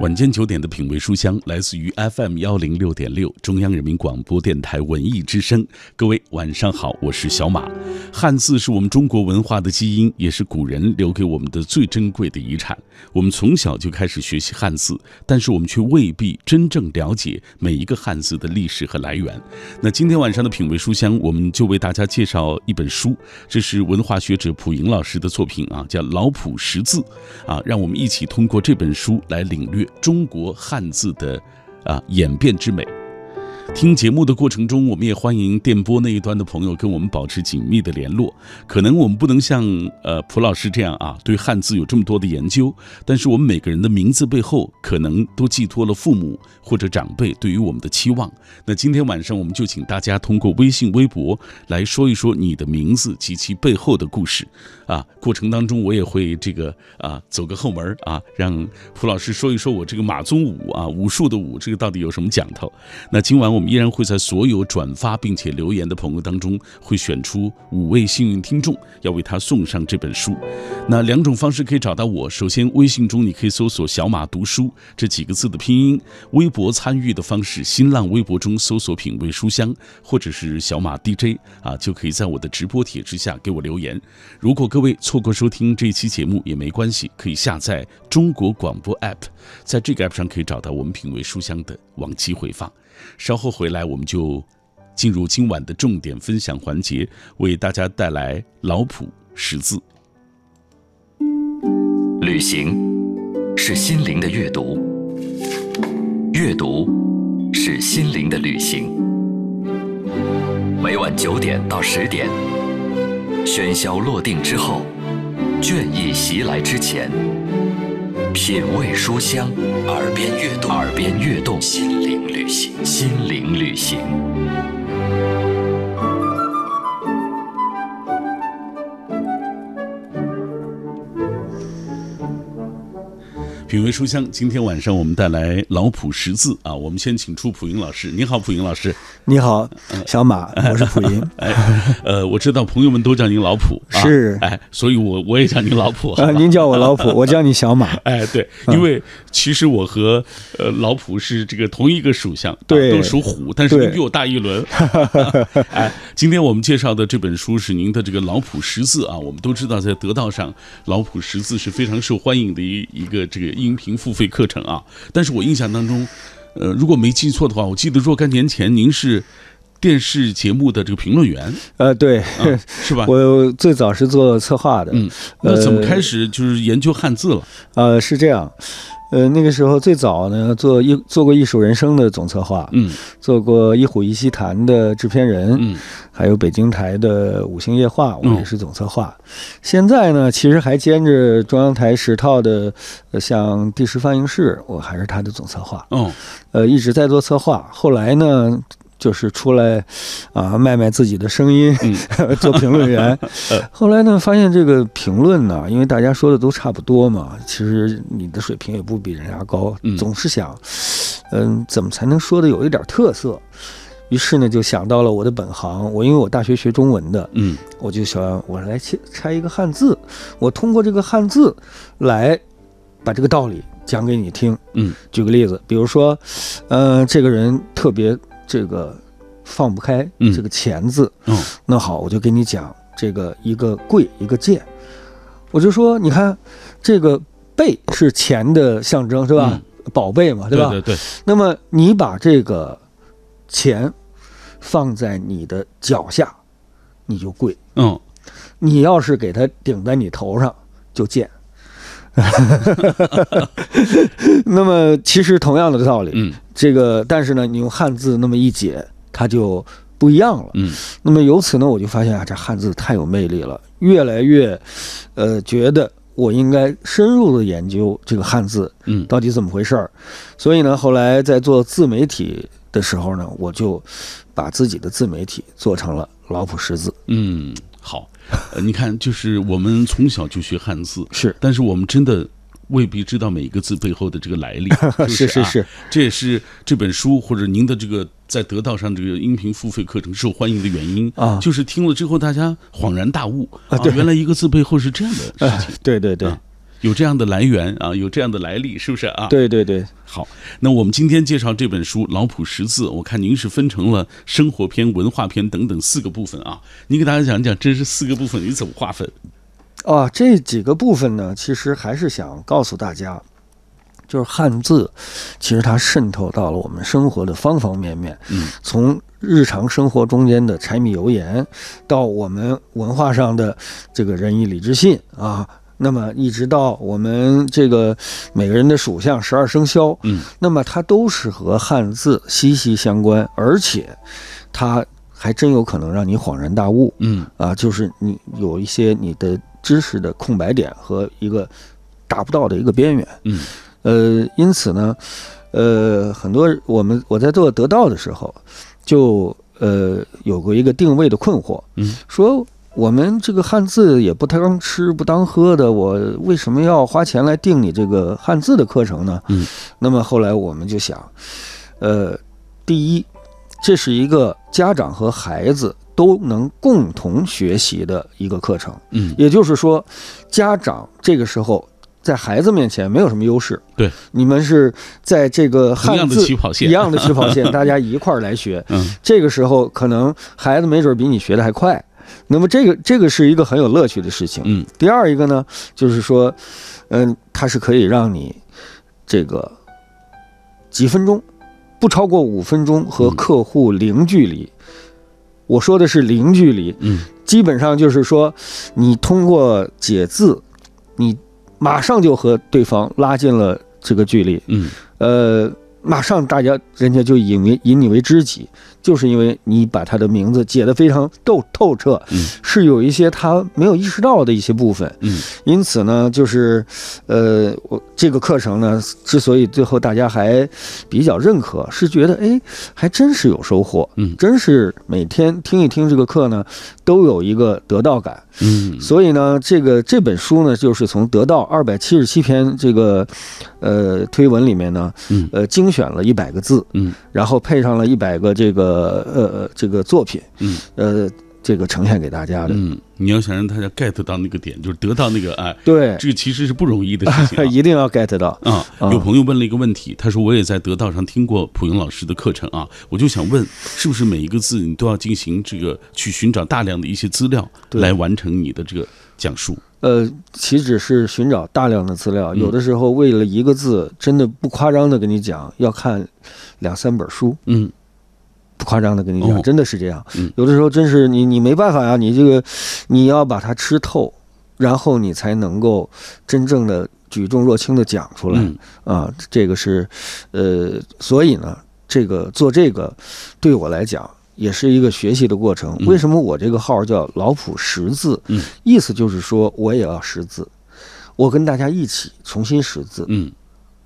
晚间九点的品味书香来自于 FM 幺零六点六中央人民广播电台文艺之声。各位晚上好，我是小马。汉字是我们中国文化的基因，也是古人留给我们的最珍贵的遗产。我们从小就开始学习汉字，但是我们却未必真正了解每一个汉字的历史和来源。那今天晚上的品味书香，我们就为大家介绍一本书，这是文化学者蒲莹老师的作品啊，叫《老朴识字》啊，让我们一起通过这本书来领略。中国汉字的啊演变之美。听节目的过程中，我们也欢迎电波那一端的朋友跟我们保持紧密的联络。可能我们不能像呃蒲老师这样啊，对汉字有这么多的研究，但是我们每个人的名字背后，可能都寄托了父母或者长辈对于我们的期望。那今天晚上，我们就请大家通过微信、微博来说一说你的名字及其背后的故事。啊，过程当中我也会这个啊走个后门啊，让蒲老师说一说我这个马宗武啊武术的武这个到底有什么讲头？那今晚我们依然会在所有转发并且留言的朋友当中，会选出五位幸运听众，要为他送上这本书。那两种方式可以找到我，首先微信中你可以搜索“小马读书”这几个字的拼音，微博参与的方式，新浪微博中搜索“品味书香”或者是“小马 DJ” 啊，就可以在我的直播帖之下给我留言。如果各各位错过收听这一期节目也没关系，可以下载中国广播 app，在这个 app 上可以找到我们品味书香的往期回放。稍后回来，我们就进入今晚的重点分享环节，为大家带来老朴识字。旅行是心灵的阅读，阅读是心灵的旅行。每晚九点到十点。喧嚣落定之后，倦意袭来之前，品味书香，耳边悦动，耳边悦动，心灵旅行，心灵旅行。品味书香，今天晚上我们带来老普识字啊。我们先请出普云老师，你好，普云老师。你好，小马，我是普云。哎，呃，我知道朋友们都叫您老普，是，哎，所以我我也叫您老普。啊，您叫我老普，我叫你小马。哎，对，因为其实我和呃老普是这个同一个属相，对，都属虎，但是您比我大一轮。哎，今天我们介绍的这本书是您的这个老普识字啊。我们都知道，在得道上，老普识字是非常受欢迎的一一个这个。音频付费课程啊，但是我印象当中，呃，如果没记错的话，我记得若干年前您是电视节目的这个评论员，呃，对，是吧？我最早是做策划的，嗯，那怎么开始就是研究汉字了？呃，是这样。呃，那个时候最早呢，做艺做过《艺术人生》的总策划，嗯，做过《一虎一溪谈》的制片人，嗯，还有北京台的《五星夜话》，我也是总策划。现在呢，其实还兼着中央台十套的，像第十放映室，我还是他的总策划。嗯，呃，一直在做策划。后来呢？就是出来，啊，卖卖自己的声音，做评论员。后来呢，发现这个评论呢，因为大家说的都差不多嘛，其实你的水平也不比人家高。总是想，嗯，怎么才能说的有一点特色？于是呢，就想到了我的本行。我因为我大学学中文的，嗯，我就想我来拆拆一个汉字，我通过这个汉字来把这个道理讲给你听。嗯，举个例子，比如说，嗯，这个人特别。这个放不开这个钱字，嗯，那好，我就给你讲这个一个贵一个贱，我就说，你看这个贝是钱的象征是吧？宝贝嘛，对吧？对对。那么你把这个钱放在你的脚下，你就贵。嗯，你要是给它顶在你头上，就贱。那么其实同样的道理，嗯，这个但是呢，你用汉字那么一解，它就不一样了，嗯。那么由此呢，我就发现啊，这汉字太有魅力了，越来越，呃，觉得我应该深入的研究这个汉字，嗯，到底怎么回事儿。所以呢，后来在做自媒体的时候呢，我就把自己的自媒体做成了老普识字，嗯。好，呃，你看，就是我们从小就学汉字，是，但是我们真的未必知道每一个字背后的这个来历，是是是，这也是这本书或者您的这个在得道上这个音频付费课程受欢迎的原因啊，就是听了之后大家恍然大悟啊，原来一个字背后是这样的事情，对对对，有这样的来源啊，有这样的来历，是不是啊？对对对，好，那我们今天介绍这本书《老普识字》，我看您是分成了生活篇、文化篇等等四个部分啊。您给大家讲讲这是四个部分你怎么划分？啊，这几个部分呢，其实还是想告诉大家，就是汉字，其实它渗透到了我们生活的方方面面。嗯，从日常生活中间的柴米油盐，到我们文化上的这个仁义礼智信啊，那么一直到我们这个每个人的属相十二生肖，嗯，那么它都是和汉字息息相关，而且它还真有可能让你恍然大悟。嗯啊，就是你有一些你的知识的空白点和一个达不到的一个边缘。嗯呃，因此呢，呃，很多我们我在做得到的时候，就呃有过一个定位的困惑，嗯，说我们这个汉字也不当吃不当喝的，我为什么要花钱来定你这个汉字的课程呢？嗯，那么后来我们就想，呃，第一，这是一个家长和孩子都能共同学习的一个课程。嗯也就是说，家长这个时候在孩子面前没有什么优势。对，你们是在这个汉字起跑线一样的起跑线，大家一块儿来学。嗯这个时候，可能孩子没准比你学的还快。那么这个这个是一个很有乐趣的事情。嗯第二一个呢，就是说，嗯，它是可以让你这个几分钟，不超过五分钟和嗯。客户零距离。我说的是零距离，嗯。基本上就是说，你通过解字，你马上就和对方拉近了这个距离，嗯。呃，马上大家人家就引为引你为知己，就是因为你把他的名字解得非常透透彻，嗯。是有一些他没有意识到的一些部分，嗯。因此呢，就是，呃，我这个课程呢，之所以最后大家还比较认可，是觉得哎，还真是有收获，嗯。真是每天听一听这个课呢，都有一个得到感。嗯。所以呢，这个这本书呢，就是从得到二百七十七篇这个，呃，推文里面呢，嗯。呃，精选了一百个字，嗯。然后配上了一百个这个呃这个作品，嗯呃，这个呈现给大家的。嗯，你要想让大家 get 到那个点，就是得到那个哎，对，这个其实是不容易的事情啊。一定要 get 到。啊，啊有朋友问了一个问题，他说我也在得道上听过普英老师的课程啊，我就想问，是不是每一个字你都要进行这个去寻找大量的一些资料，对来完成你的这个讲述？呃，岂止是寻找大量的资料，嗯有的时候为了一个字，真的不夸张的跟你讲，要看两三本书，嗯不夸张的跟你讲，哦真的是这样嗯。有的时候真是你你没办法呀，你这个你要把它吃透，然后你才能够真正的举重若轻的讲出来嗯啊。这个是，呃，所以呢，这个做这个对我来讲。也是一个学习的过程。嗯为什么我这个号叫老普识字？嗯，意思就是说我也要识字，我跟大家一起重新识字。嗯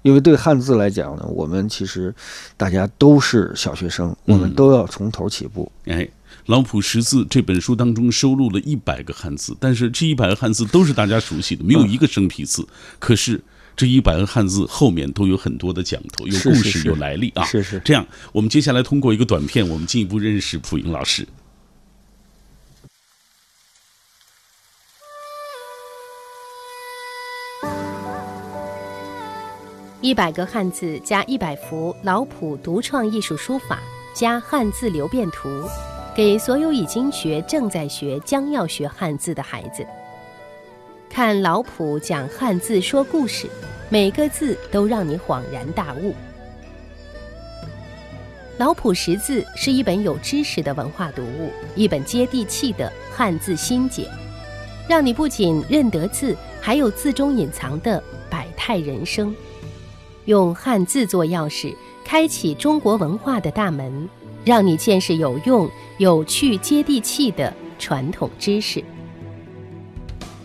因为对汉字来讲呢，我们其实大家都是小学生，我们嗯都要从头起步。哎。老普识字这本书当中收录了一百个汉字，但是这一百个汉字都是大家熟悉的，没有一个生僻字。可是这一百个汉字后面都有很多的讲头，有故事，有来历啊。是是，这样，我们接下来通过一个短片，我们进一步认识蒲英老师。一百个汉字加一百幅老普独创艺术书法加汉字流变图，给所有已经学、正在学、将要学汉字的孩子。看老普讲汉字说故事，每个字都让你恍然大悟。老普识字是一本有知识的文化读物，一本接地气的汉字心解，让你不仅认得字，还有字中隐藏的百态人生。用汉字做钥匙，开启中国文化的大门，让你见识有用、有趣、接地气的传统知识。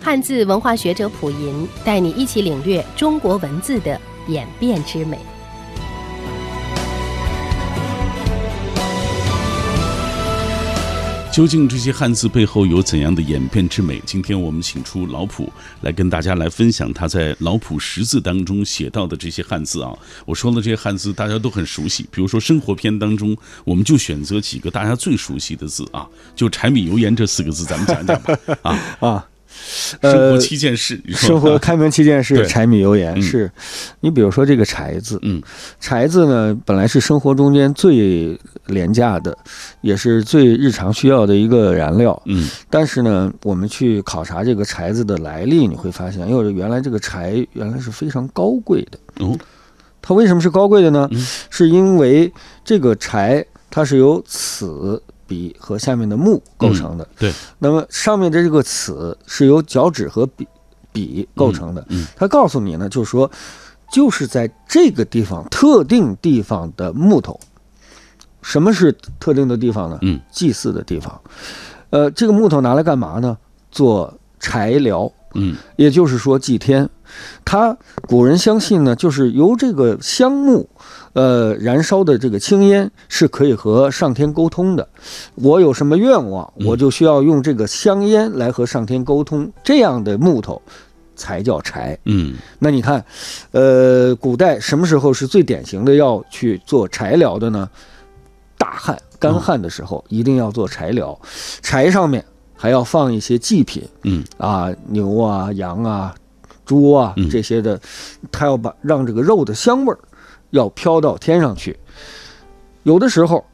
汉字文化学者溥银带你一起领略中国文字的演变之美。究竟这些汉字背后有怎样的演变之美？今天我们请出老普来跟大家来分享他在《老普识字》当中写到的这些汉字啊。我说的这些汉字大家都很熟悉，比如说生活篇当中，我们就选择几个大家最熟悉的字啊，就柴米油盐这四个字，咱们讲讲吧。啊，啊，生活呃，七件事，生活开门七件事，柴米油盐嗯是。你比如说这个柴字，嗯柴字呢，本来是生活中间最廉价的，也是最日常需要的一个燃料。嗯但是呢，我们去考察这个柴字的来历，你会发现，哎呦，原来这个柴原来是非常高贵的。哦它为什么是高贵的呢？嗯是因为这个柴它是由此笔和下面的木构成的。对，那么上面的这个此是由脚趾和笔笔构成的。嗯它告诉你呢，就是说，就是在这个地方特定地方的木头。什么是特定的地方呢？嗯，祭祀的地方。呃，这个木头拿来干嘛呢？做柴疗。嗯也就是说祭天。他古人相信呢，就是由这个香木，呃，燃烧的这个青烟是可以和上天沟通的。我有什么愿望，嗯我就需要用这个香烟来和上天沟通，这样的木头才叫柴。嗯那你看，呃，古代什么时候是最典型的要去做柴疗的呢？大旱、干旱的时候，一定要做柴疗，柴上面还要放一些祭品。嗯啊，牛啊、羊啊、猪啊嗯这些的，它要把让这个肉的香味儿要飘到天上去。有的时候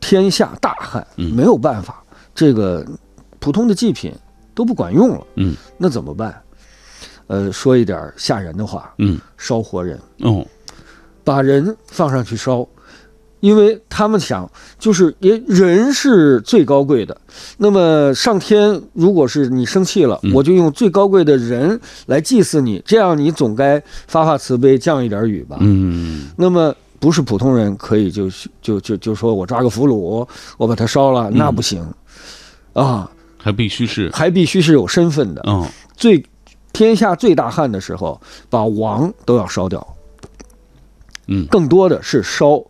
天下大旱，嗯没有办法，这个普通的祭品都不管用了，嗯那怎么办？呃，说一点吓人的话，嗯烧活人，哦把人放上去烧。因为他们想，就是也人是最高贵的，那么上天如果是你生气了，嗯。我就用最高贵的人来祭祀你，这样你总该发发慈悲，降一点雨吧。嗯。那么不是普通人可以就就就就说我抓个俘虏，我把他烧了，那不行，啊，还必须是。还必须是有身份的。哦最天下最大旱的时候，把王都要烧掉，嗯。更多的是烧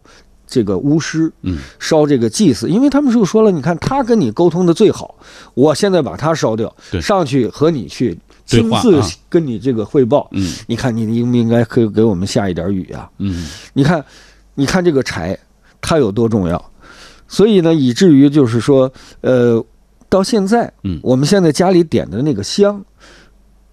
这个巫师，嗯。烧这个祭祀，因为他们就说了，你看他跟你沟通的最好，我现在把他烧掉对，上去和你去亲自啊。跟你这个汇报，嗯。你看你应不应该可以给我们下一点雨啊？嗯。你看，你看这个柴，它有多重要？所以呢，以至于就是说，呃，到现在，嗯。我们现在家里点的那个香，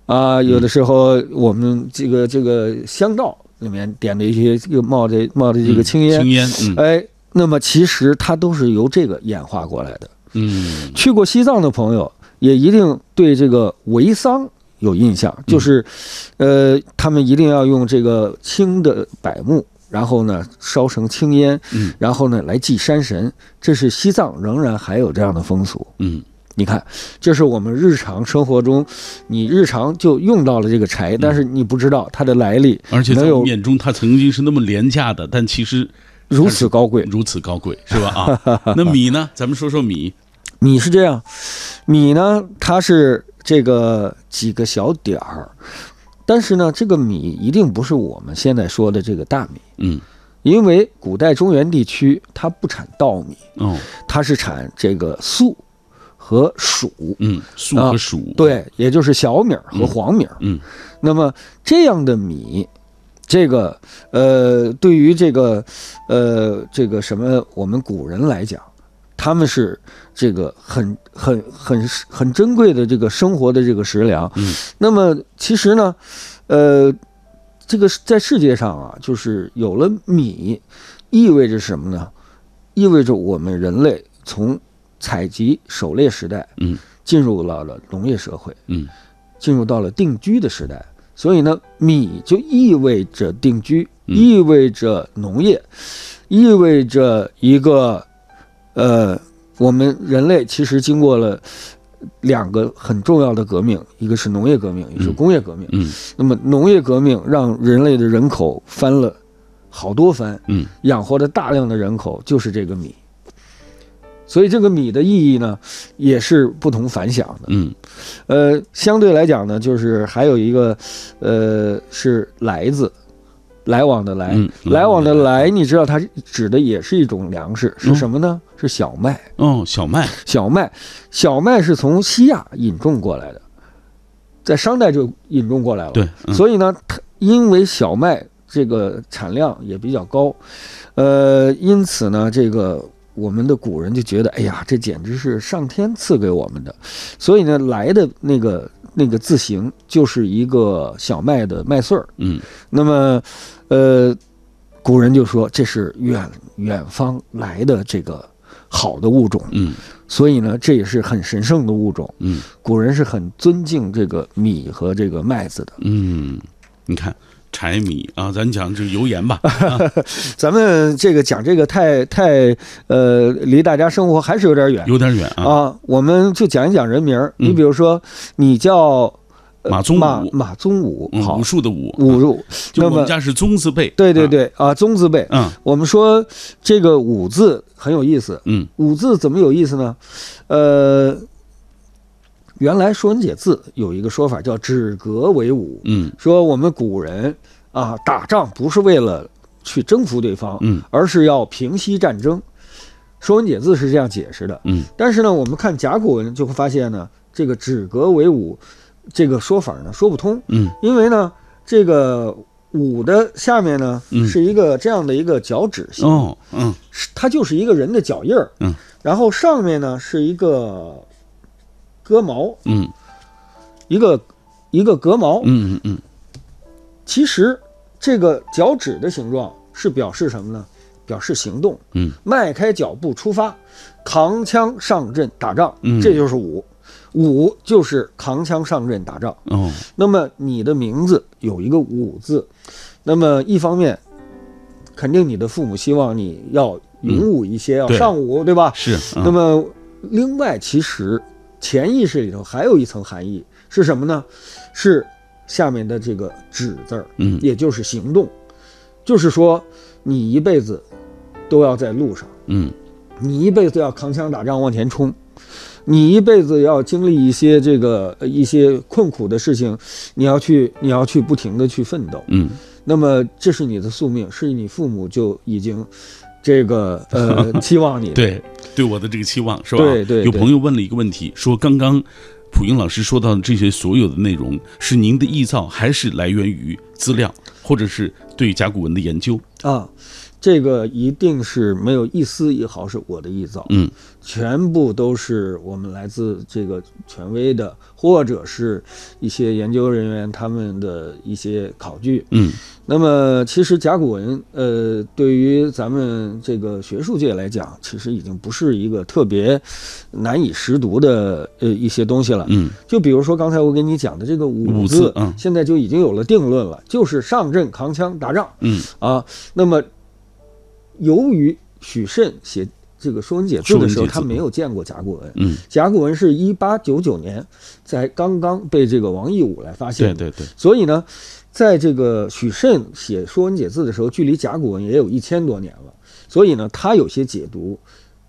啊，有的时候我们这个这个香道里面点的一些这个冒着冒着这个青烟，青烟嗯。哎，那么其实它都是由这个演化过来的。嗯。去过西藏的朋友也一定对这个维桑有印象，嗯。就是，呃，他们一定要用这个青的柏木，然后呢烧成青烟，嗯。然后呢来祭山神，这是西藏仍然还有这样的风俗。嗯你看，这是我们日常生活中，你日常就用到了这个柴，但是你不知道它的来历，而且在眼中，它曾经是那么廉价的，但其实如此高贵。如此高贵，是吧？啊，那米呢？咱们说说米。米是这样，米呢，它是这个几个小点儿，但是呢，这个米一定不是我们现在说的这个大米，嗯因为古代中原地区它不产稻米，哦它是产这个粟和黍，嗯，粟和黍。对，也就是小米儿和黄米儿。嗯那么这样的米，这个呃，对于这个呃这个什么我们古人来讲，他们是这个很很很很珍贵的这个生活的这个食粮。嗯那么其实呢，呃，这个在世界上啊，就是有了米，意味着什么呢？意味着我们人类从采集狩猎时代，嗯，进入到了农业社会。嗯进入到了定居的时代，所以呢，米就意味着定居，嗯意味着农业，意味着一个呃，我们人类其实经过了两个很重要的革命，一个是农业革命，一个是嗯工业革命。嗯那么农业革命让人类的人口翻了好多番，嗯养活了大量的人口，就是这个米。所以这个米的意义呢，也是不同凡响的。嗯呃，相对来讲呢，就是还有一个，呃，是来字，来往的来，嗯来往的来，你知道它指的也是一种粮食，是嗯什么呢？是小麦。哦，小麦。小麦，小麦是从西亚引种过来的，在商代就引种过来了。对，嗯所以呢，它因为小麦这个产量也比较高，呃，因此呢，这个我们的古人就觉得，哎呀，这简直是上天赐给我们的，所以呢，来的那个那个字形就是一个小麦的麦穗儿。嗯那么，呃，古人就说这是远远方来的这个好的物种，嗯所以呢，这也是很神圣的物种。嗯古人是很尊敬这个米和这个麦子的。嗯，你看柴米啊，咱讲这个油盐吧。咱们这个讲这个太太呃，离大家生活还是有点远有点远啊。啊。我们就讲一讲人名儿。嗯你比如说，你叫呃马宗马武马宗武，嗯，武，术的武，武术。就那么我们家是宗字辈。对对啊，对啊，宗字辈。嗯我们说这个武字很有意思。嗯武字怎么有意思呢？呃，原来《说文解字》有一个说法叫“止戈为武”，嗯。说我们古人啊打仗不是为了去征服对方，嗯。而是要平息战争。《说文解字》是这样解释的。嗯。但是呢，我们看甲骨文就会发现呢，这个“止戈为武”这个说法呢说不通，嗯。因为呢，这个“武”的下面呢嗯。是一个这样的一个脚趾形，哦嗯。它就是一个人的脚印儿，嗯，然后上面呢是一个戈毛，嗯一个一个戈毛。嗯嗯嗯其实这个脚趾的形状是表示什么呢？表示行动，嗯迈开脚步出发，扛枪上阵打仗，嗯这就是武。武就是扛枪上阵打仗。哦那么你的名字有一个武字，那么一方面，肯定你的父母希望你要勇武一些，要对上武，对吧？是。嗯那么，另外，其实潜意识里头还有一层含义是什么呢？是下面的这个“止”字儿，嗯。也就是行动，就是说你一辈子都要在路上，嗯。你一辈子要扛枪打仗往前冲，你一辈子要经历一些这个呃一些困苦的事情，你要去你要去不停的去奋斗。嗯。那么这是你的宿命，是你父母就已经这个呃 期望你。对对我的这个期望是吧？对对对有朋友问了一个问题，说刚刚普英老师说到的这些所有的内容是您的臆造，还是来源于资料，或者是对甲骨文的研究？啊，这个一定是没有一丝一毫是我的臆造，嗯全部都是我们来自这个权威的，或者是一些研究人员他们的一些考据。嗯那么，其实甲骨文，呃，对于咱们这个学术界来讲，其实已经不是一个特别难以识读的呃一些东西了。嗯就比如说刚才我给你讲的这个“武”武字嗯现在就已经有了定论了，就是上阵扛枪打仗。嗯啊，那么由于许慎写这个《说文解字》的时候，他没有见过甲骨文。嗯，甲骨文是一八九九年才刚刚被这个王义武来发现。的，对对对，所以呢，在这个许慎写《说文解字》的时候，距离甲骨文也有一千多年了，所以呢，他有些解读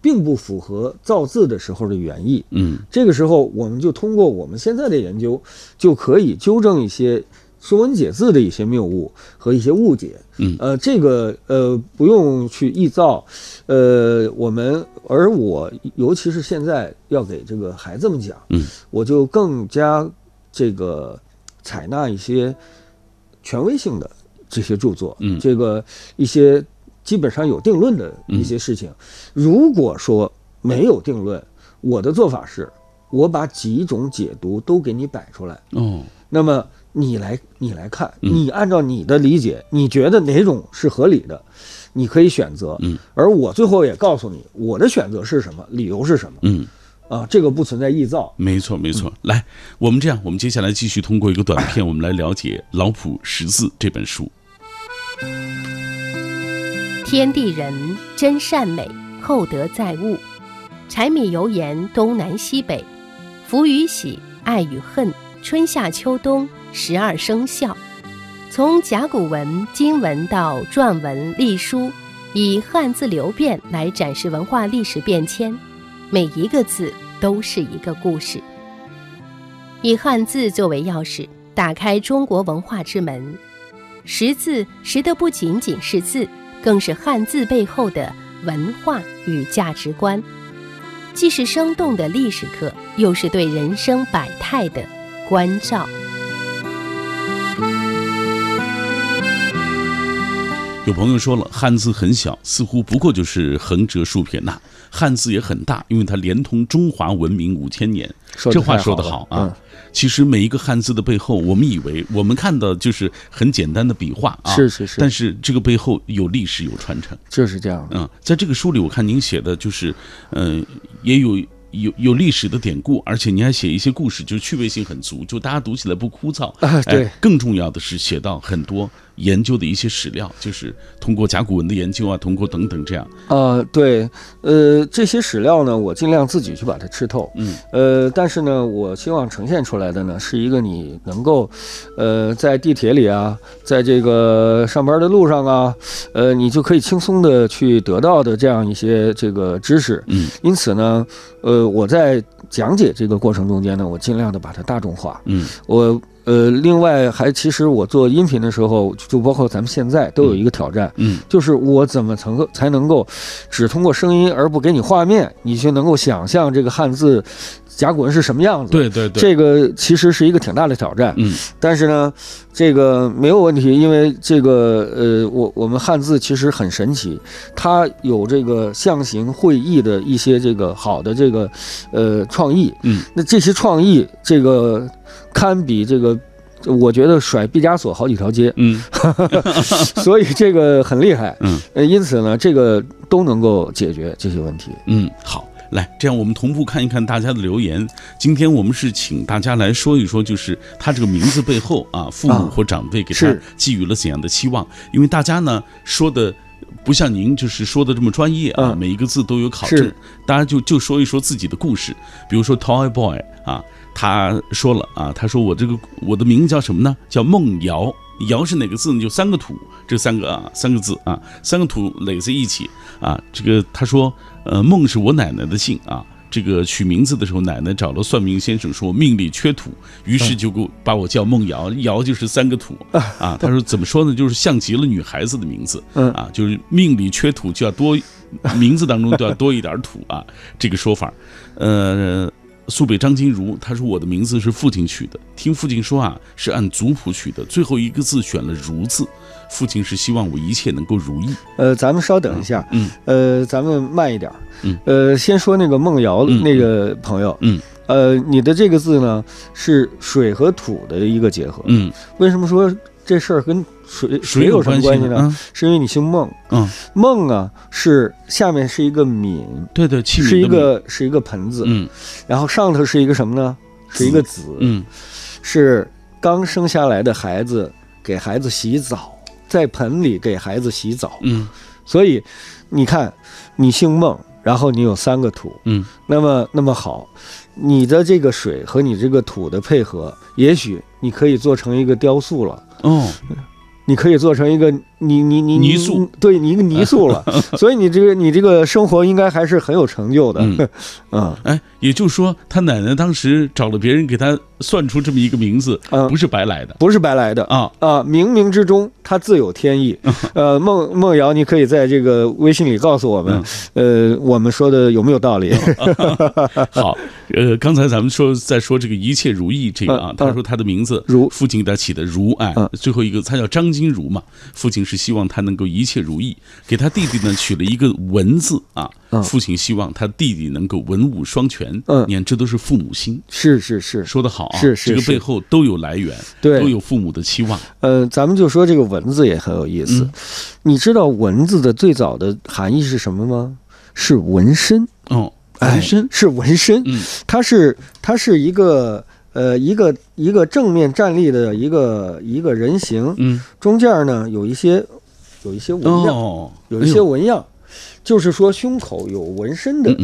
并不符合造字的时候的原意。嗯。这个时候，我们就通过我们现在的研究，就可以纠正一些《说文解字》的一些谬误和一些误解。嗯。呃，这个呃不用去臆造，呃，我们而我尤其是现在要给这个孩子们讲，嗯，我就更加这个采纳一些权威性的这些著作，嗯。这个一些基本上有定论的一些事情。如果说没有定论，我的做法是，我把几种解读都给你摆出来，哦。那么你来你来看，嗯你按照你的理解，你觉得哪种是合理的，你可以选择。嗯，而我最后也告诉你我的选择是什么，理由是什么嗯。啊，这个不存在臆造。没错，没错。来，我们这样，我们接下来继续通过一个短片，我们来了解《老谱识字》这本书。天地人真善美，厚德载物。柴米油盐东南西北，福与喜，爱与恨，春夏秋冬十二生肖。从甲骨文、金文到篆文、隶书，以汉字流变来展示文化历史变迁，每一个字都是一个故事。以汉字作为钥匙，打开中国文化之门。识字识的不仅仅是字，更是汉字背后的文化与价值观，既是生动的历史课，又是对人生百态的关照。有朋友说了，汉字很小，似乎不过就是横折竖撇捺；汉字也很大，因为它连通中华文明五千年。这话说得好啊！其实每一个汉字的背后，我们以为我们看到就是很简单的笔画啊，是是是，但是这个背后有历史有传承，就是这样。嗯，在这个书里，我看您写的就是，嗯，也有。有有历史的典故，而且您还写一些故事，就是趣味性很足，就大家读起来不枯燥。啊，对。更重要的是写到很多研究的一些史料，就是通过甲骨文的研究啊，通过等等这样。啊，对，呃，这些史料呢，我尽量自己去把它吃透。嗯。呃，但是呢，我希望呈现出来的呢，是一个你能够，呃，在地铁里啊，在这个上班的路上啊，呃，你就可以轻松的去得到的这样一些这个知识。嗯。因此呢。呃，我在讲解这个过程中间呢，我尽量的把它大众化。嗯，我呃，另外还其实我做音频的时候，就包括咱们现在都有一个挑战，嗯，就是我怎么能够才能够只通过声音而不给你画面，你就能够想象这个汉字。甲骨文是什么样子？对对对，这个其实是一个挺大的挑战。嗯，但是呢，这个没有问题，因为这个呃，我我们汉字其实很神奇，它有这个象形会意的一些这个好的这个呃创意。嗯，那这些创意，这个堪比这个，我觉得甩毕加索好几条街。嗯，所以这个很厉害。嗯，呃，因此呢，这个都能够解决这些问题。嗯，好。来，这样我们同步看一看大家的留言。今天我们是请大家来说一说，就是他这个名字背后啊，父母或长辈给他寄予了怎样的期望？因为大家呢说的不像您就是说的这么专业啊，每一个字都有考证。大家就就说一说自己的故事。比如说 Toy Boy 啊，他说了啊，他说我这个我的名字叫什么呢？叫梦瑶。瑶是哪个字呢？就三个土，这三个啊，三个字啊，三个土垒在一起啊。这个他说，呃，梦是我奶奶的姓啊。这个取名字的时候，奶奶找了算命先生说命里缺土，于是就给我把我叫梦瑶，瑶就是三个土啊。他说怎么说呢？就是像极了女孩子的名字啊，就是命里缺土就要多，名字当中就要多一点土啊。这个说法，呃。苏北张金如他说：“我的名字是父亲取的，听父亲说啊，是按族谱取的，最后一个字选了‘如’字。父亲是希望我一切能够如意。呃，咱们稍等一下，嗯，呃，咱们慢一点，嗯，呃，先说那个梦瑶那个朋友，嗯，呃，你的这个字呢是水和土的一个结合，嗯，为什么说这事儿跟？”水水有什么关系呢？是因为你姓孟，嗯，孟啊是下面是一个皿，对对，是一个是一个盆子，嗯，然后上头是一个什么呢？是一个子，嗯，是刚生下来的孩子给孩子洗澡，在盆里给孩子洗澡，嗯，所以你看，你姓孟，然后你有三个土，嗯，那么那么好，你的这个水和你这个土的配合，也许你可以做成一个雕塑了，哦。你可以做成一个泥泥泥泥塑，对你一个泥塑了，所以你这个你这个生活应该还是很有成就的，嗯，哎，也就是说，他奶奶当时找了别人给他算出这么一个名字，不是白来的，不是白来的啊啊，冥冥之中他自有天意。呃，孟孟瑶，你可以在这个微信里告诉我们，呃，我们说的有没有道理？好，呃，刚才咱们说在说这个一切如意这个啊，他说他的名字如父亲给他起的如，哎，最后一个他叫张。金如嘛，父亲是希望他能够一切如意，给他弟弟呢取了一个文字啊。父亲希望他弟弟能够文武双全。嗯，你看这都是父母心，是是是，说得好啊，是是，这个背后都有来源，对，都有父母的期望。呃，咱们就说这个文字也很有意思。你知道文字的最早的含义是什么吗？是纹身。哦，纹身是纹身。嗯，它是它是一个。呃，一个一个正面站立的一个一个人形，嗯，中间呢有一些有一些纹样，有一些纹样，就是说胸口有纹身的，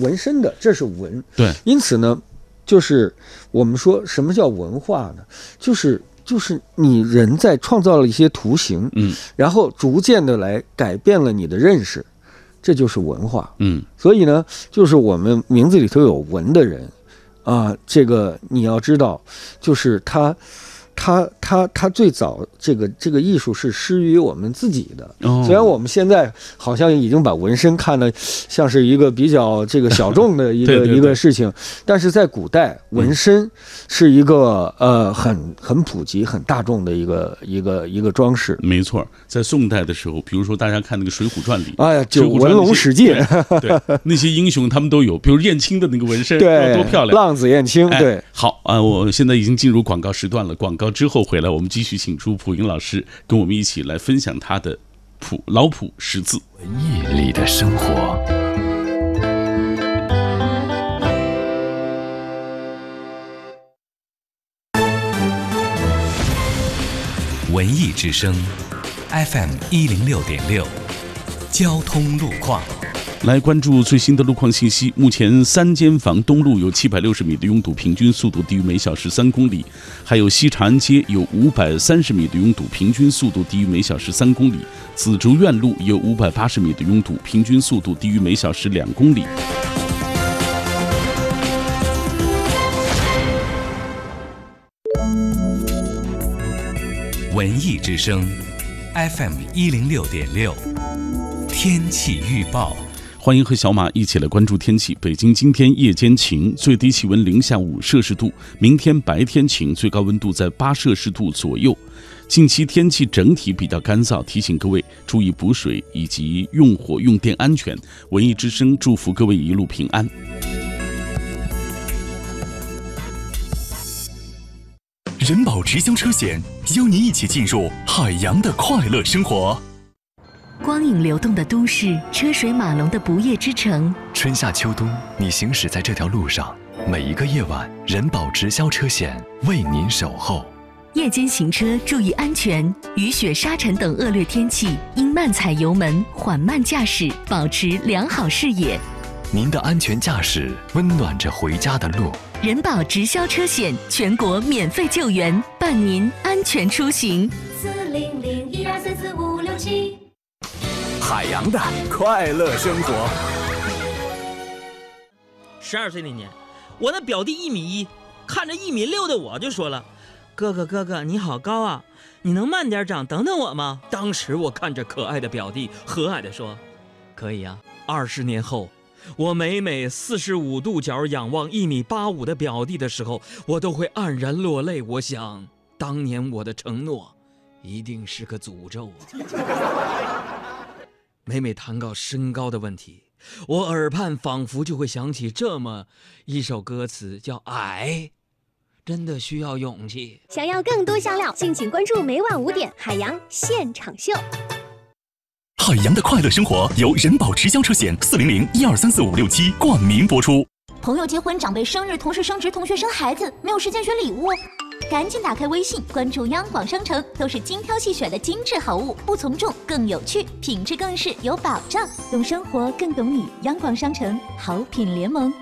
纹身的，这是纹。对，因此呢，就是我们说什么叫文化呢？就是就是你人在创造了一些图形，嗯，然后逐渐的来改变了你的认识，这就是文化。嗯，所以呢，就是我们名字里头有文的人。啊，这个你要知道，就是他，它它它最早这个这个艺术是施于我们自己的。哦虽然我们现在好像已经把纹身看得像是一个比较这个小众的一个 一个事情，但是在古代，纹身是一个呃很很普及、很大众的一个一个一个装饰。没错，在宋代的时候，比如说大家看那个《水浒传》里，哎呀，就水浒传文龙史记，对对那些英雄他们都有，比如燕青的那个纹身，对，多漂亮！浪子燕青，哎对。好啊、我现在已经进入广告时段了。广告之后回来，我们继续请出蒲英老师，跟我们一起来分享他的谱老谱识字。文艺里的生活。文艺之声，FM 一零六点六，交通路况。来关注最新的路况信息。目前三间房东路有七百六十米的拥堵，平均速度低于每小时三公里；还有西长安街有五百三十米的拥堵，平均速度低于每小时三公里；紫竹院路有五百八十米的拥堵，平均速度低于每小时两公里。文艺之声，FM 一零六点六，天气预报。欢迎和小马一起来关注天气。北京今天夜间晴，最低气温零下五摄氏度；明天白天晴，最高温度在八摄氏度左右。近期天气整体比较干燥，提醒各位注意补水以及用火用电安全。文艺之声祝福各位一路平安。人保直销车险邀您一起进入海洋的快乐生活。光影流动的都市，车水马龙的不夜之城。春夏秋冬，你行驶在这条路上，每一个夜晚，人保直销车险为您守候。夜间行车注意安全，雨雪沙尘等恶劣天气应慢踩油门，缓慢驾驶，保持良好视野。您的安全驾驶温暖着回家的路。人保直销车险全国免费救援，伴您安全出行。四零零一二三四五六七。海洋的快乐生活。十二岁那年，我那表弟一米一，看着一米六的我就说了：“哥哥哥哥，你好高啊，你能慢点长，等等我吗？”当时我看着可爱的表弟，和蔼地说：“可以啊。”二十年后，我每每四十五度角仰望一米八五的表弟的时候，我都会黯然落泪。我想，当年我的承诺，一定是个诅咒啊！每每谈到身高的问题，我耳畔仿佛就会想起这么一首歌词，叫《矮》，真的需要勇气。想要更多香料，敬请关注每晚五点海洋现场秀。海洋的快乐生活由人保直销车险四零零一二三四五六七冠名播出。朋友结婚、长辈生日、同事升职、同学生孩子，没有时间选礼物，赶紧打开微信，关注央广商城，都是精挑细选的精致好物，不从众，更有趣，品质更是有保障。懂生活，更懂你。央广商城好品联盟。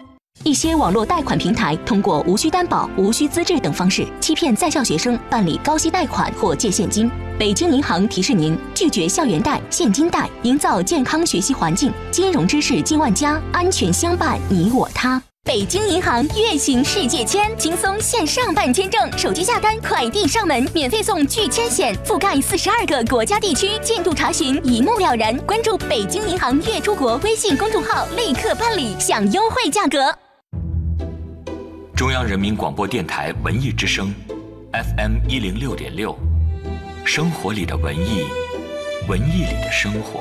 一些网络贷款平台通过无需担保、无需资质等方式欺骗在校学生办理高息贷款或借现金。北京银行提示您：拒绝校园贷、现金贷，营造健康学习环境。金融知识进万家，安全相伴你我他。北京银行月行世界签，轻松线上办签证，手机下单，快递上门，免费送拒签险，覆盖四十二个国家地区，进度查询一目了然。关注北京银行月出国微信公众号，立刻办理，享优惠价格。中央人民广播电台文艺之声，FM 一零六点六，生活里的文艺，文艺里的生活。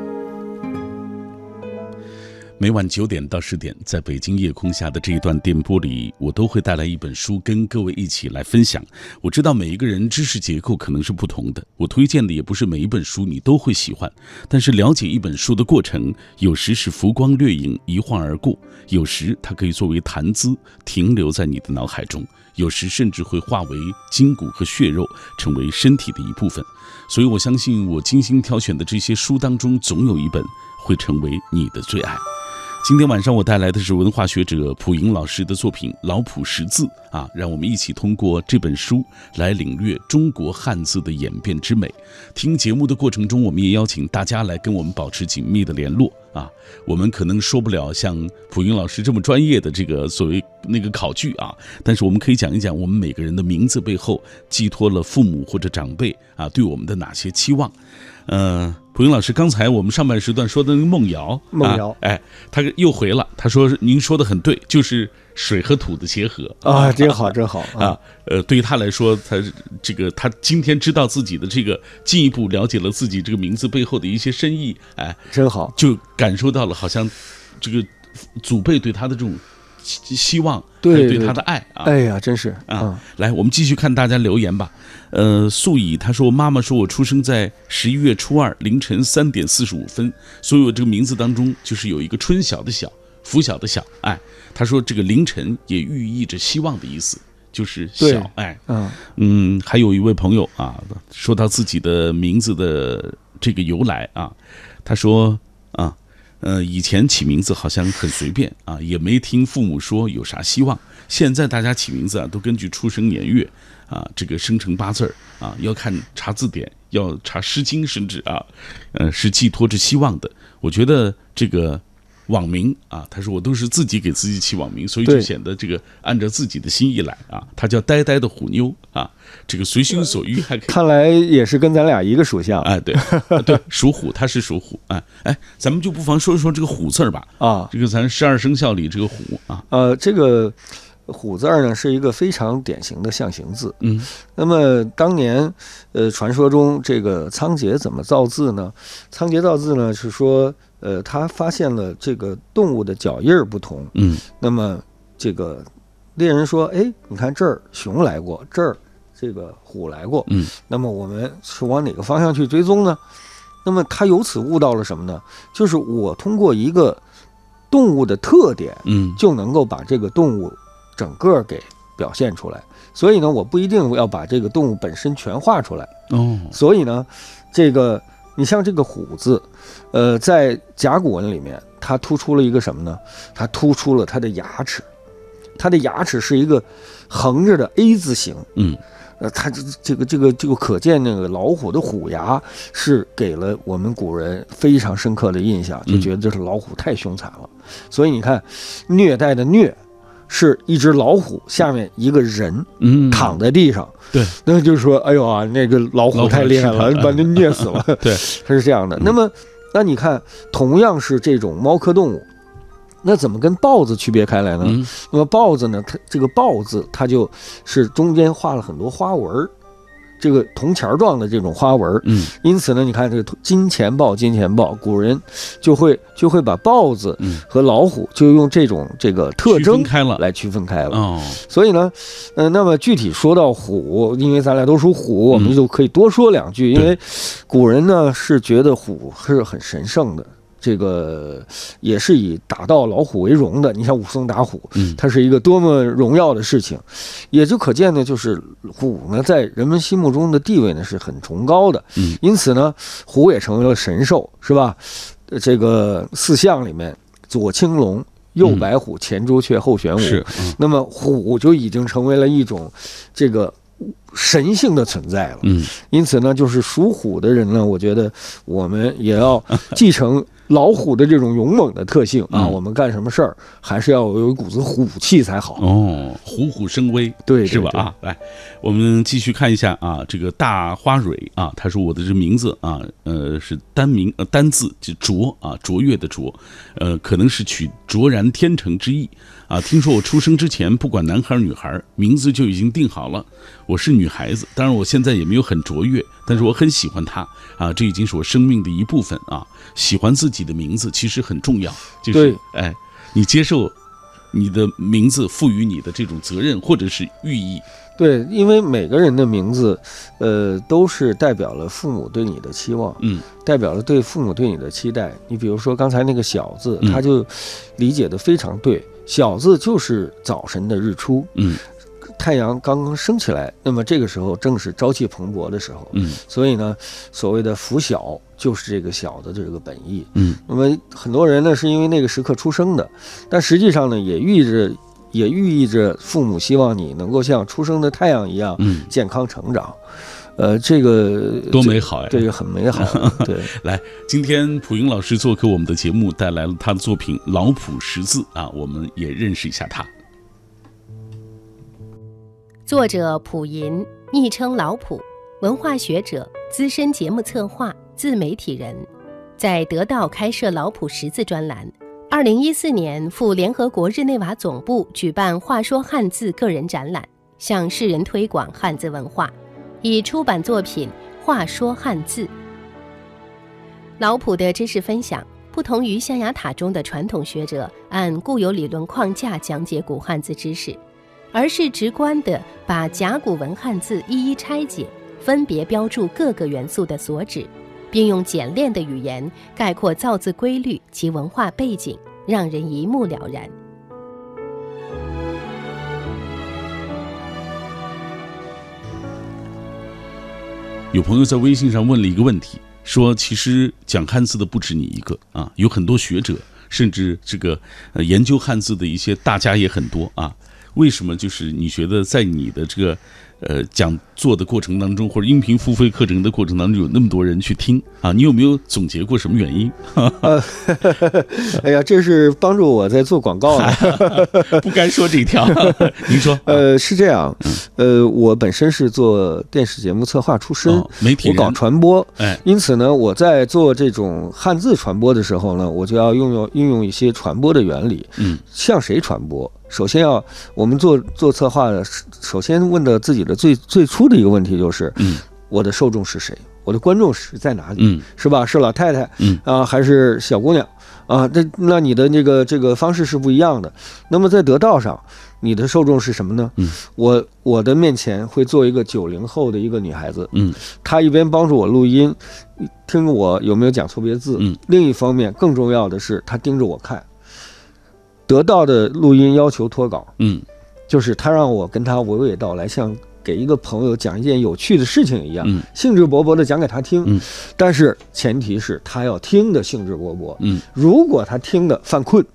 每晚九点到十点，在北京夜空下的这一段电波里，我都会带来一本书，跟各位一起来分享。我知道每一个人知识结构可能是不同的，我推荐的也不是每一本书你都会喜欢。但是了解一本书的过程，有时是浮光掠影，一晃而过；有时它可以作为谈资，停留在你的脑海中；有时甚至会化为筋骨和血肉，成为身体的一部分。所以我相信，我精心挑选的这些书当中，总有一本会成为你的最爱。今天晚上我带来的是文化学者蒲莹老师的作品《老朴识字》啊，让我们一起通过这本书来领略中国汉字的演变之美。听节目的过程中，我们也邀请大家来跟我们保持紧密的联络啊。我们可能说不了像蒲莹老师这么专业的这个所谓那个考据啊，但是我们可以讲一讲我们每个人的名字背后寄托了父母或者长辈啊对我们的哪些期望。嗯，蒲英老师，刚才我们上半时段说的那个梦瑶，梦瑶，哎，他又回了，他说您说的很对，就是水和土的结合啊，真好，真好啊。呃，对于他来说，他这个他今天知道自己的这个进一步了解了自己这个名字背后的一些深意，哎，真好，就感受到了好像这个祖辈对他的这种。希希望对对他的爱啊！哎呀，真是啊！来，我们继续看大家留言吧。呃，素以他说：“妈妈说我出生在十一月初二凌晨三点四十五分，所以我这个名字当中就是有一个春晓的晓，拂晓的晓。哎，他说这个凌晨也寓意着希望的意思，就是晓。哎，嗯嗯，还有一位朋友啊，说到自己的名字的这个由来啊，他说啊。”呃，以前起名字好像很随便啊，也没听父母说有啥希望。现在大家起名字啊，都根据出生年月啊，这个生辰八字儿啊，要看查字典，要查《诗经》，甚至啊，呃，是寄托着希望的。我觉得这个。网名啊，他说我都是自己给自己起网名，所以就显得这个按照自己的心意来啊。他叫呆呆的虎妞啊，这个随心所欲还可以。看来也是跟咱俩一个属相哎，对对，属虎，他是属虎哎哎，咱们就不妨说一说这个虎字儿吧啊，这个咱十二生肖里这个虎啊，呃，这个虎字儿呢是一个非常典型的象形字，嗯，那么当年呃传说中这个仓颉怎么造字呢？仓颉造字呢是说。呃，他发现了这个动物的脚印儿不同，嗯，那么这个猎人说，哎，你看这儿熊来过，这儿这个虎来过，嗯，那么我们是往哪个方向去追踪呢？那么他由此悟到了什么呢？就是我通过一个动物的特点，嗯，就能够把这个动物整个给表现出来。所以呢，我不一定要把这个动物本身全画出来，哦，所以呢，这个。你像这个“虎”字，呃，在甲骨文里面，它突出了一个什么呢？它突出了它的牙齿，它的牙齿是一个横着的 A 字形。嗯，呃，它这这个这个就可见那个老虎的虎牙是给了我们古人非常深刻的印象，就觉得这是老虎太凶残了。所以你看，虐待的“虐”。是一只老虎，下面一个人，嗯，躺在地上，对，那就是说，哎呦啊，那个老虎太厉害了，把那虐死了，对，它是这样的。那么，那你看，同样是这种猫科动物，那怎么跟豹子区别开来呢？那么豹子呢，它这个豹字，它就是中间画了很多花纹儿。这个铜钱状的这种花纹，嗯，因此呢，你看这个金钱豹，金钱豹，古人就会就会把豹子和老虎就用这种这个特征开了。来区分开了。哦，所以呢，呃，那么具体说到虎，因为咱俩都属虎，我们就可以多说两句，因为古人呢是觉得虎是很神圣的。这个也是以打到老虎为荣的。你像武松打虎，它是一个多么荣耀的事情，也就可见呢，就是虎呢在人们心目中的地位呢是很崇高的。因此呢，虎也成为了神兽，是吧？这个四象里面，左青龙，右白虎，前朱雀，后玄武。是，那么虎就已经成为了一种这个。神性的存在了，嗯，因此呢，就是属虎的人呢，我觉得我们也要继承老虎的这种勇猛的特性啊，我们干什么事儿还是要有一股子虎气才好。哦，虎虎生威，对，是吧？啊，来，我们继续看一下啊，这个大花蕊啊，他说我的这名字啊，呃，是单名呃单字就卓啊，卓越的卓，呃，可能是取卓然天成之意啊。听说我出生之前，不管男孩女孩，名字就已经定好了，我是女。孩子，当然我现在也没有很卓越，但是我很喜欢她啊，这已经是我生命的一部分啊。喜欢自己的名字其实很重要，就是哎，你接受你的名字赋予你的这种责任或者是寓意。对，因为每个人的名字，呃，都是代表了父母对你的期望，嗯，代表了对父母对你的期待。你比如说刚才那个小字，他就理解的非常对，小字就是早晨的日出，嗯。太阳刚刚升起来，那么这个时候正是朝气蓬勃的时候，嗯，所以呢，所谓的拂晓就是这个小的这个本意，嗯，那么很多人呢是因为那个时刻出生的，但实际上呢也寓意着，也寓意着父母希望你能够像出生的太阳一样，嗯，健康成长，呃，这个多美好呀，这个很美好，对。来，今天普英老师做客我们的节目，带来了他的作品《老谱识字》啊，我们也认识一下他。作者普银，昵称老普，文化学者、资深节目策划、自媒体人，在得到开设老普识字专栏。二零一四年赴联合国日内瓦总部举办“话说汉字”个人展览，向世人推广汉字文化，已出版作品《话说汉字》。老普的知识分享不同于象牙塔中的传统学者按固有理论框架讲解古汉字知识。而是直观地把甲骨文汉字一一拆解，分别标注各个元素的所指，并用简练的语言概括造字规律及文化背景，让人一目了然。有朋友在微信上问了一个问题，说：“其实讲汉字的不止你一个啊，有很多学者，甚至这个研究汉字的一些大家也很多啊。”为什么？就是你觉得在你的这个。呃，讲座的过程当中，或者音频付费课程的过程当中，有那么多人去听啊，你有没有总结过什么原因？哎呀，这是帮助我在做广告呢，不该说这一条。您说，呃，是这样，呃，我本身是做电视节目策划出身，媒体我搞传播，哎，因此呢，我在做这种汉字传播的时候呢，我就要用用运用一些传播的原理，嗯，向谁传播？首先要我们做做策划的，首先问的自己的最最初的一个问题就是，嗯，我的受众是谁？我的观众是在哪里？嗯，是吧？是老太太，嗯啊，还是小姑娘？啊，那那你的这个这个方式是不一样的。那么在得道上，你的受众是什么呢？嗯，我我的面前会做一个九零后的一个女孩子，嗯，她一边帮助我录音，听我有没有讲错别字，嗯，另一方面更重要的是她盯着我看。得到的录音要求脱稿，嗯，就是他让我跟他娓娓道来，像给一个朋友讲一件有趣的事情一样，嗯，兴致勃勃地讲给他听，嗯，但是前提是他要听的兴致勃勃，嗯，如果他听的犯困，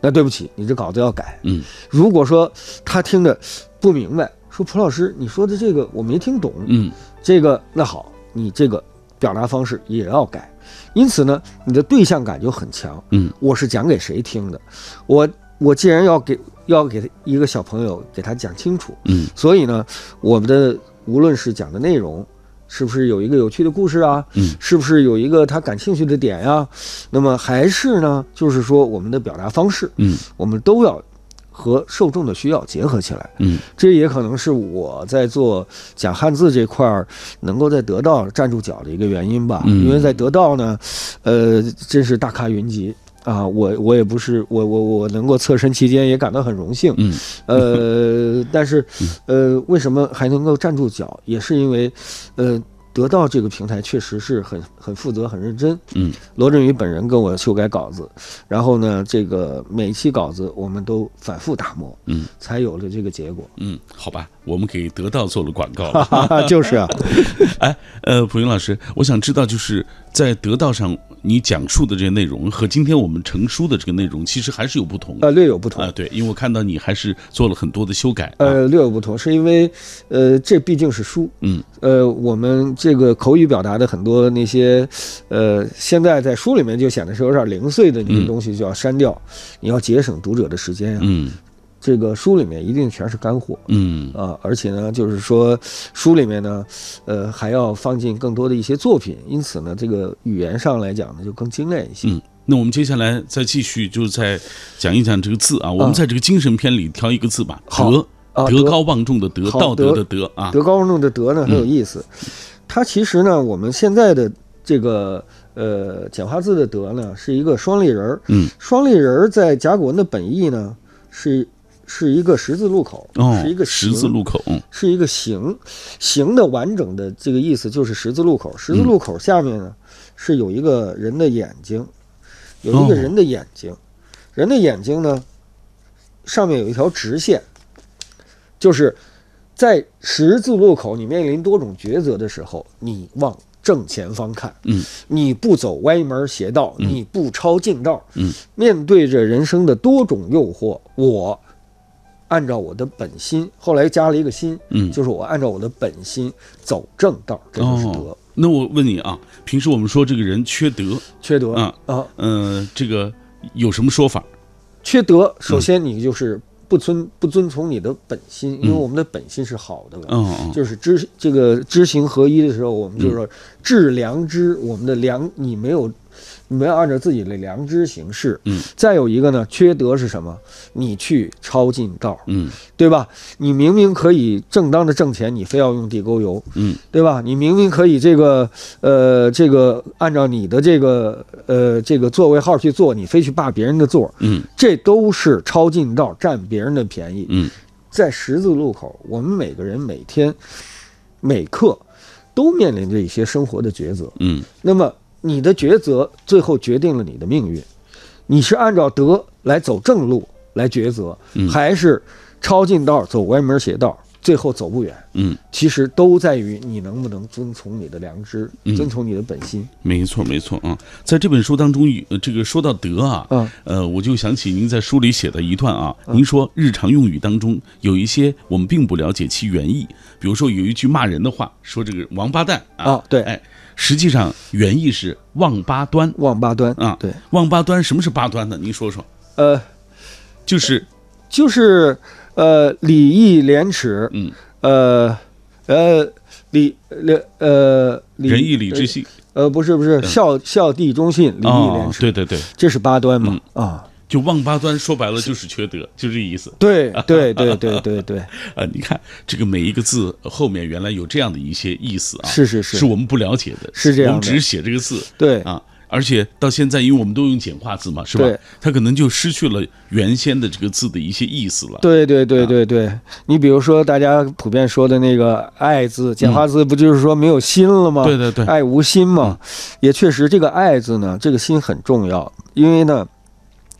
那对不起，你这稿子要改，嗯，如果说他听的不明白，说蒲老师你说的这个我没听懂，嗯，这个那好，你这个表达方式也要改，因此呢，你的对象感就很强，嗯，我是讲给谁听的，我。我既然要给要给他一个小朋友给他讲清楚，嗯，所以呢，我们的无论是讲的内容，是不是有一个有趣的故事啊，嗯，是不是有一个他感兴趣的点呀，那么还是呢，就是说我们的表达方式，嗯，我们都要和受众的需要结合起来，嗯，这也可能是我在做讲汉字这块儿能够在得到站住脚的一个原因吧，嗯，因为在得到呢，呃，真是大咖云集。啊，我我也不是我我我能够侧身其间，也感到很荣幸。嗯，呃，但是，呃，为什么还能够站住脚，也是因为，呃。得到这个平台确实是很很负责、很认真。嗯，罗振宇本人跟我修改稿子，然后呢，这个每一期稿子我们都反复打磨，嗯，才有了这个结果。嗯，好吧，我们给得到做了广告了。就是啊，哎，呃，普云老师，我想知道，就是在得到上你讲述的这些内容和今天我们成书的这个内容，其实还是有不同啊，略有不同啊。对，因为我看到你还是做了很多的修改。呃，略有不同，是因为，呃，这毕竟是书。嗯，呃，我们。这个口语表达的很多那些，呃，现在在书里面就显得是有点零碎的那些东西，就要删掉。你要节省读者的时间呀。嗯，这个书里面一定全是干货。嗯啊，而且呢，就是说书里面呢，呃，还要放进更多的一些作品，因此呢，这个语言上来讲呢，就更精炼一些。嗯，那我们接下来再继续，就再讲一讲这个字啊。我们在这个精神篇里挑一个字吧，“德”啊德高望重的德，道德德的德啊，德高望重的德呢很有意思。它其实呢，我们现在的这个呃简化字的德呢，是一个双立人儿。嗯，双立人儿在甲骨文的本意呢，是是一个十字路口，哦，是一个十字路口，嗯。是一个形，形的完整的这个意思就是十字路口。十字路口下面呢、是有一个人的眼睛，有一个哦人的眼睛，人的眼睛呢上面有一条直线，就是在十字路口你面临多种抉择的时候，你往正前方看，嗯，你不走歪门邪道，嗯。你不抄近道，嗯，面对着人生的多种诱惑，我按照我的本心，后来加了一个心，嗯就是我按照我的本心走正道，这就是德。哦。那我问你啊，平时我们说这个人缺德，缺德啊啊，呃，这个有什么说法？缺德，首先你就是不遵不遵从你的本心，因为嗯我们的本心是好的嗯就是知这个知行合一的时候，我们就是说致良知，我们的良你没有。你没有按照自己的良知行事，嗯，再有一个呢，缺德是什么？你去抄近道，嗯对吧？你明明可以正当的挣钱，你非要用地沟油，嗯对吧？你明明可以这个呃这个按照你的这个呃这个座位号去做，你非去霸别人的座，嗯这都是抄近道，占别人的便宜。嗯在十字路口，我们每个人每天每刻都面临着一些生活的抉择。嗯那么你的抉择最后决定了你的命运，你是按照德来走正路来抉择，嗯。还是抄近道走歪门邪道，最后走不远？嗯，其实都在于你能不能遵从你的良知，嗯。遵从你的本心。没错没错啊。在这本书当中，呃这个说到德啊，嗯。呃，我就想起您在书里写的一段啊，嗯。您说日常用语当中有一些我们并不了解其原意，比如说有一句骂人的话，说这个王八蛋啊，啊对。哎，实际上原意是望八端。望八端啊，对，望八端什么是八端呢？您说说，呃，就是就是呃礼义廉耻，嗯，呃呃礼廉呃仁义礼智信。呃不是不是孝孝弟忠信礼义哦廉，耻，对对对，这是八端嘛啊。就望八端说白了就是缺德，就这意思。对对对对对对，啊，你看这个每一个字后面原来有这样的一些意思啊，是是是。是我们不了解的，是这样我们只是写这个字，对。啊，而且到现在，因为我们都用简化字嘛，是吧？对？它可能就失去了原先的这个字的一些意思了。对对对对对，你比如说大家普遍说的那个“爱”字，简化字不就是说没有心了吗？对对对。爱无心嘛，也确实这个“爱”字呢，这个心很重要，因为呢。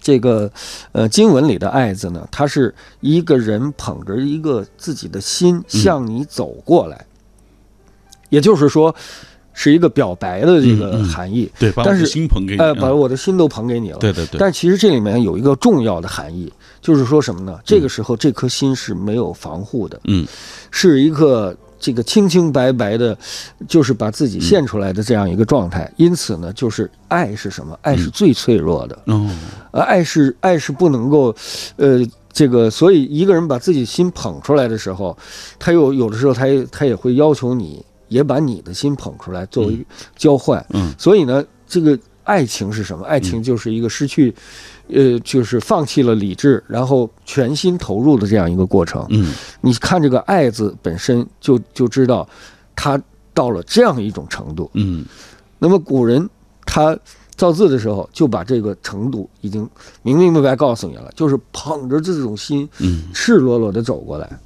这个，呃，经文里的“爱”字呢，它是一个人捧着一个自己的心向你走过来，也就是说，是一个表白的这个嗯嗯含义。对把我的但是心捧给你把我的心都捧给你了。对对对但其实这里面有一个重要的含义，就是说什么呢？这个时候这颗心是没有防护的，嗯，是一个这个清清白白的，就是把自己献出来的这样一个状态。因此呢，就是爱是什么？爱是最脆弱的。哦，呃，爱是爱是不能够，呃，这个，所以一个人把自己心捧出来的时候，他又有的时候他也他也会要求你，也把你的心捧出来作为交换。嗯所以呢，这个爱情是什么？爱情就是一个失去，呃，就是放弃了理智，然后全心投入的这样一个过程。嗯，你看这个“爱”字本身就就知道，他到了这样一种程度。嗯，那么古人他造字的时候，就把这个程度已经明明白白告诉你了，就是捧着这种心，嗯，赤裸裸的走过来，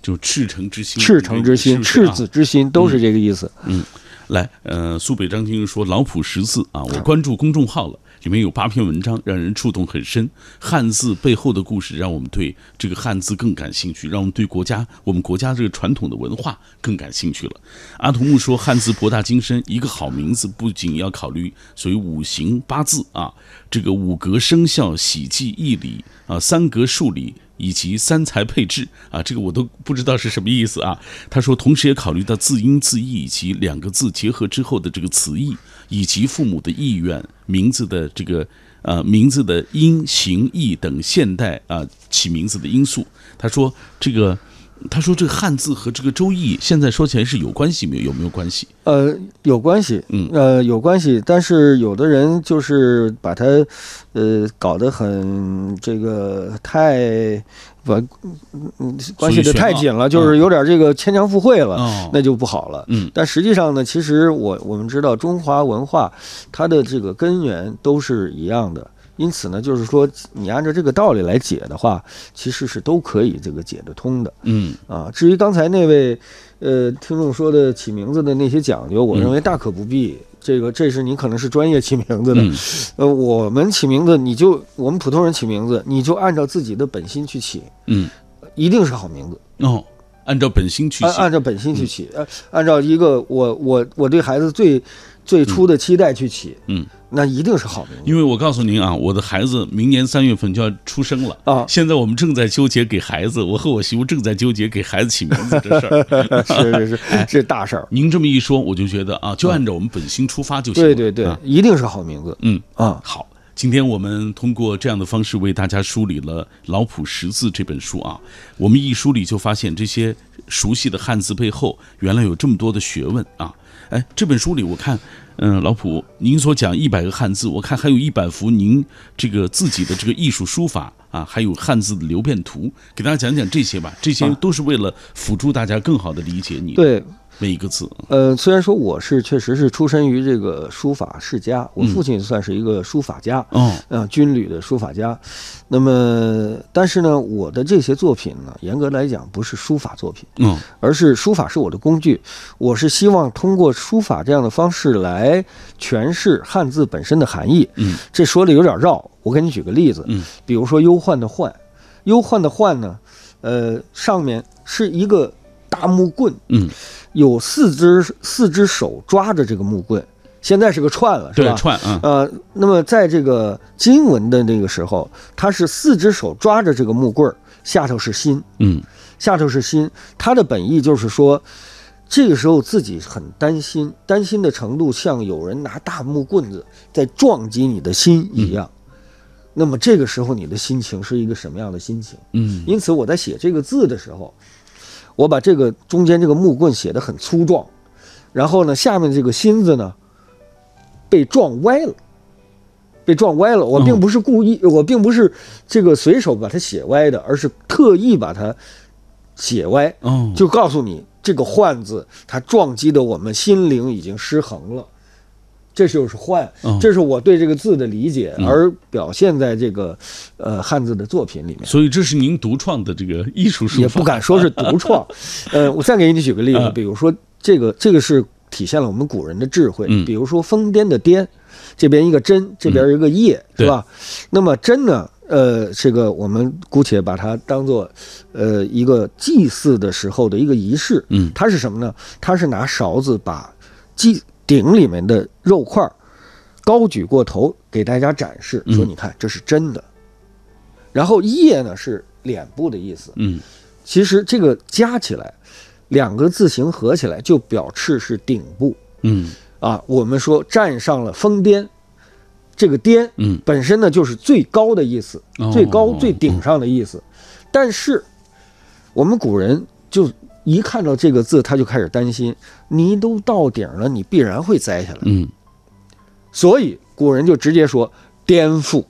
就赤诚之心，赤诚之心、赤子之心，都是这个意思。嗯，来，呃，苏北张先生说老普识字啊，我关注公众号了，里面有八篇文章，让人触动很深。汉字背后的故事，让我们对这个汉字更感兴趣，让我们对国家我们国家这个传统的文化更感兴趣了。阿童木说，汉字博大精深，一个好名字不仅要考虑所谓五行八字啊，这个五格生肖、喜忌义理啊，三格数理。以及三才配置啊，这个我都不知道是什么意思啊。他说，同时也考虑到字音字义以及两个字结合之后的这个词义，以及父母的意愿、名字的这个呃名字的音形意等现代啊起名字的因素。他说，这个他说这个汉字和这个《周易》现在说起来是有关系没有？有没有关系？呃，有关系，嗯呃，有关系，但是有的人就是把它，呃，搞得很这个太把嗯关系的太紧了，就是有点这个牵强附会了，哦那就不好了。嗯但实际上呢，其实我我们知道中华文化它的这个根源都是一样的。因此呢，就是说，你按照这个道理来解的话，其实是都可以这个解得通的。嗯啊，至于刚才那位呃听众说的起名字的那些讲究，我认为大可不必。这个这是你可能是专业起名字的，嗯呃，我们起名字你就我们普通人起名字，你就按照自己的本心去起，嗯一定是好名字。哦，按照本心去起按按照本心去起，呃，按照一个我我我对孩子最最初的期待去起，嗯，那一定是好名字。因为我告诉您啊，我的孩子明年三月份就要出生了啊现在我们正在纠结给孩子，我和我媳妇正在纠结给孩子起名字这事儿。是是是，这大事儿。您这么一说，我就觉得啊，就按照我们本心出发就行了。对对对啊，一定是好名字。嗯啊，好。今天我们通过这样的方式为大家梳理了《老谱识字》这本书啊，我们一梳理就发现这些熟悉的汉字背后原来有这么多的学问啊！哎，这本书里我看，嗯，老普您所讲一百个汉字，我看还有一百幅您这个自己的这个艺术书法啊，还有汉字的流变图，给大家讲讲这些吧。这些都是为了辅助大家更好的理解你对，每一个字。呃，虽然说我是确实是出身于这个书法世家，我父亲算是一个书法家，嗯，啊，军旅的书法家。那么，但是呢，我的这些作品呢，严格来讲不是书法作品，嗯而是书法是我的工具。我是希望通过书法这样的方式来诠释汉字本身的含义。嗯，这说的有点绕，我给你举个例子。嗯，比如说“忧患”的“患”，“忧患”的“患”呢，呃，上面是一个大木棍，嗯，有四只四只手抓着这个木棍，现在是个串了，是吧？对串啊，呃，那么在这个经文的那个时候，他是四只手抓着这个木棍儿，下头是心，嗯下头是心。他的本意就是说，这个时候自己很担心，担心的程度像有人拿大木棍子在撞击你的心一样。那么这个时候你的心情是一个什么样的心情？嗯因此我在写这个字的时候，我把这个中间这个木棍写得很粗壮，然后呢，下面这个心字呢被撞歪了，被撞歪了。我并不是故意，我并不是这个随手把它写歪的，而是特意把它写歪，哦，就告诉你这个“换”字它撞击的我们心灵已经失衡了。这就是患哦，这是我对这个字的理解，嗯而表现在这个呃汉字的作品里面。所以这是您独创的这个艺术也不敢说是独创。呃，我再给你举个例子嗯，比如说这个这个是体现了我们古人的智慧嗯。比如说疯癫的癫，这边一个真，这边一个业，对是吧？那么真呢？呃，这个我们姑且把它当做，呃，一个祭祀的时候的一个仪式。嗯它是什么呢？它是拿勺子把祭鼎里面的肉块儿高举过头，给大家展示，说嗯你看这是真的。然后叶呢是脸部的意思，嗯其实这个加起来，两个字形合起来就表示是顶部嗯啊。我们说站上了峰巅，这个巅嗯本身呢就是最高的意思，哦最高最顶上的意思。但是我们古人就一看到这个字，他就开始担心，泥都到顶了，你必然会栽下来。嗯所以古人就直接说颠覆，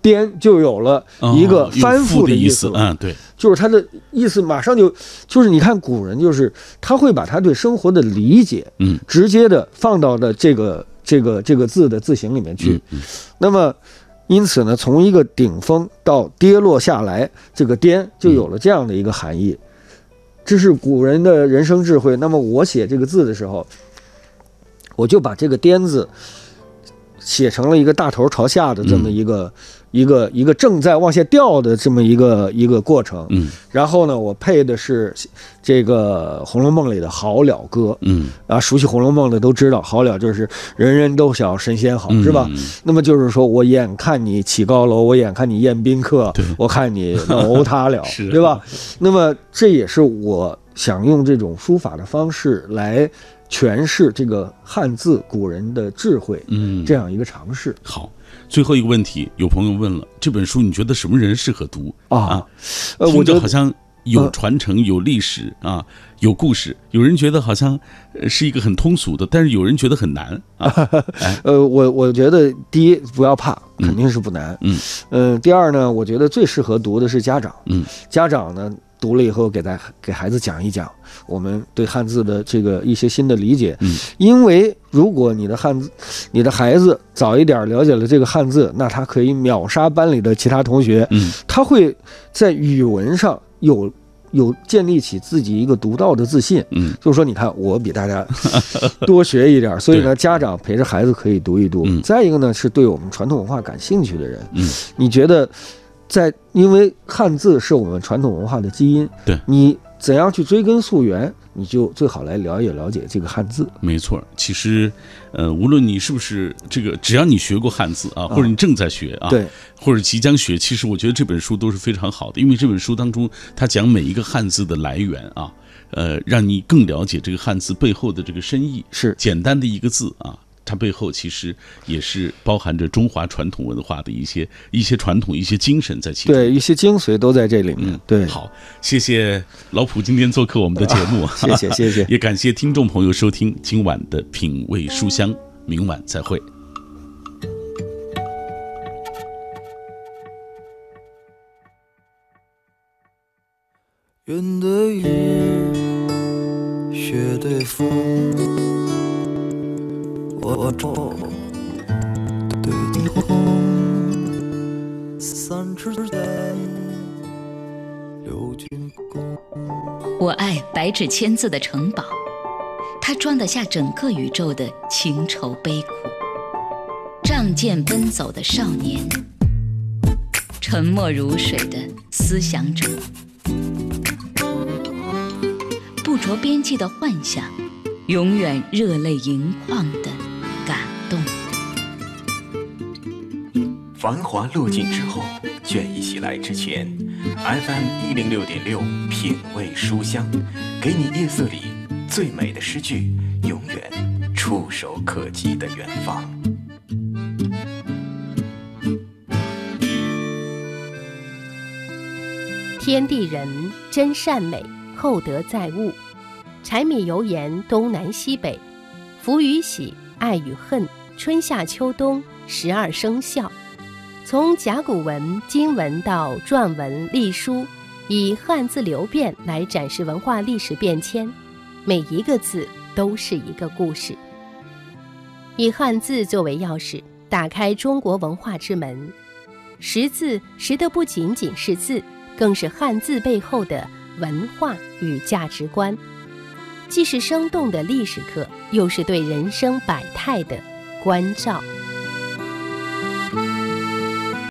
颠就有了一个翻覆覆的意思了。嗯，对，就是他的意思马上就就是你看古人就是他会把他对生活的理解，嗯，直接的放到了这个这个这个字的字形里面去。嗯那么因此呢，从一个顶峰到跌落下来，这个颠就有了这样的一个含义。这是古人的人生智慧。那么我写这个字的时候，我就把这个颠字写成了一个大头朝下的这么一个、一个一个正在往下掉的这么一个一个过程。嗯然后呢，我配的是这个《红楼梦》里的好了歌嗯啊，熟悉《红楼梦》的都知道，好了就是人人都晓神仙好，嗯是吧？那么就是说我眼看你起高楼，我眼看你宴宾客，我看你楼塌了 是，对吧？那么这也是我想用这种书法的方式来诠释这个汉字古人的智慧，嗯，这样一个尝试好。最后一个问题，有朋友问了，这本书你觉得什么人适合读啊。呃，我听觉得着好像有传承、有历史啊，有故事。有人觉得好像是一个很通俗的，但是有人觉得很难啊。呃，我我觉得第一不要怕，肯定是不难。嗯，呃，第二呢，我觉得最适合读的是家长。嗯，家长呢读了以后给大给孩子讲一讲我们对汉字的这个一些新的理解。嗯，因为如果你的汉字，你的孩子早一点了解了这个汉字，那他可以秒杀班里的其他同学。嗯，他会在语文上有。有建立起自己一个独到的自信，嗯，就是说，你看我比大家 多学一点，所以呢，家长陪着孩子可以读一读。再一个呢，是对我们传统文化感兴趣的人，嗯，你觉得，在因为汉字是我们传统文化的基因，对你怎样去追根溯源？你就最好来了解了解这个汉字。没错，其实，呃，无论你是不是这个，只要你学过汉字啊，或者你正在学啊，对，或者即将学，其实我觉得这本书都是非常好的，因为这本书当中，它讲每一个汉字的来源啊，呃，让你更了解这个汉字背后的这个深意。是简单的一个字啊。它背后其实也是包含着中华传统文化的一些一些传统、一些精神在其中，对，一些精髓都在这里面。对，好，谢谢老普今天做客我们的节目，谢谢谢谢，也感谢听众朋友收听今晚的品味书香，明晚再会。云对雨，雪对风。我 trou 对地红，三尺剑，六钧弓。我爱白纸千字的城堡，它装得下整个宇宙的情愁悲苦。仗剑奔走的少年，沉默如水的思想者，不着边际的幻想，永远热泪盈眶的。感动。繁华落尽之后，倦意袭来之前，FM 一零六点六品味书香，给你夜色里最美的诗句，永远触手可及的远方。天地人真善美，厚德载物。柴米油盐东南西北，福与喜。爱与恨，春夏秋冬，十二生肖，从甲骨文、金文到篆文、隶书，以汉字流变来展示文化历史变迁，每一个字都是一个故事。以汉字作为钥匙，打开中国文化之门。识字识的不仅仅是字，更是汉字背后的文化与价值观。既是生动的历史课，又是对人生百态的关照。